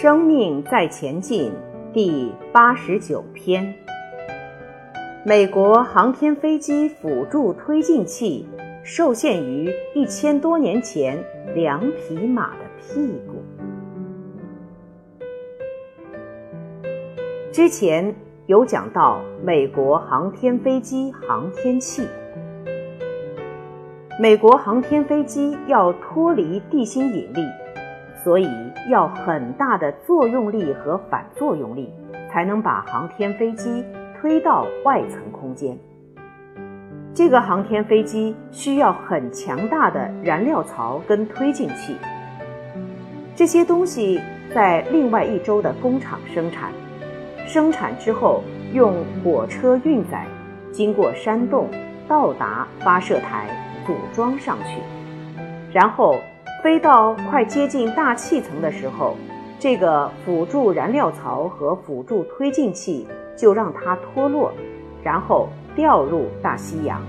生命在前进，第八十九篇。美国航天飞机辅助推进器受限于一千多年前两匹马的屁股。之前有讲到美国航天飞机航天器，美国航天飞机要脱离地心引力。所以要很大的作用力和反作用力，才能把航天飞机推到外层空间。这个航天飞机需要很强大的燃料槽跟推进器，这些东西在另外一周的工厂生产，生产之后用火车运载，经过山洞到达发射台，组装上去，然后。飞到快接近大气层的时候，这个辅助燃料槽和辅助推进器就让它脱落，然后掉入大西洋。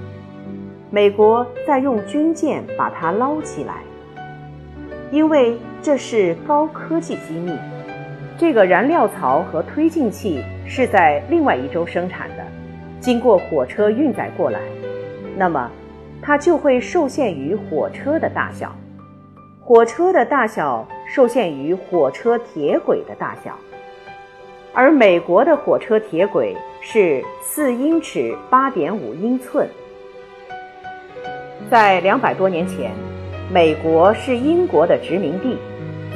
美国再用军舰把它捞起来，因为这是高科技机密。这个燃料槽和推进器是在另外一周生产的，经过火车运载过来，那么它就会受限于火车的大小。火车的大小受限于火车铁轨的大小，而美国的火车铁轨是四英尺八点五英寸。在两百多年前，美国是英国的殖民地，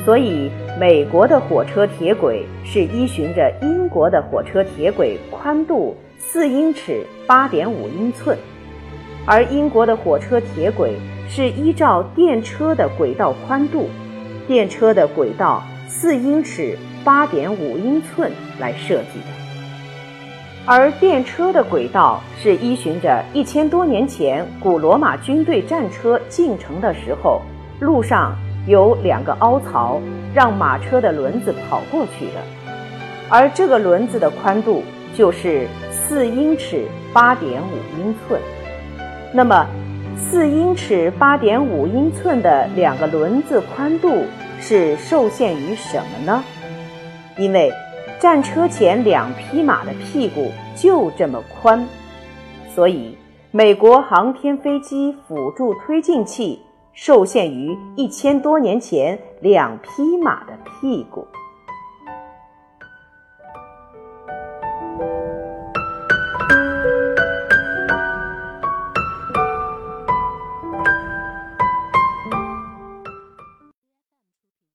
所以美国的火车铁轨是依循着英国的火车铁轨宽度四英尺八点五英寸，而英国的火车铁轨。是依照电车的轨道宽度，电车的轨道四英尺八点五英寸来设计的，而电车的轨道是依循着一千多年前古罗马军队战车进城的时候，路上有两个凹槽，让马车的轮子跑过去的，而这个轮子的宽度就是四英尺八点五英寸，那么。四英尺八点五英寸的两个轮子宽度是受限于什么呢？因为战车前两匹马的屁股就这么宽，所以美国航天飞机辅助推进器受限于一千多年前两匹马的屁股。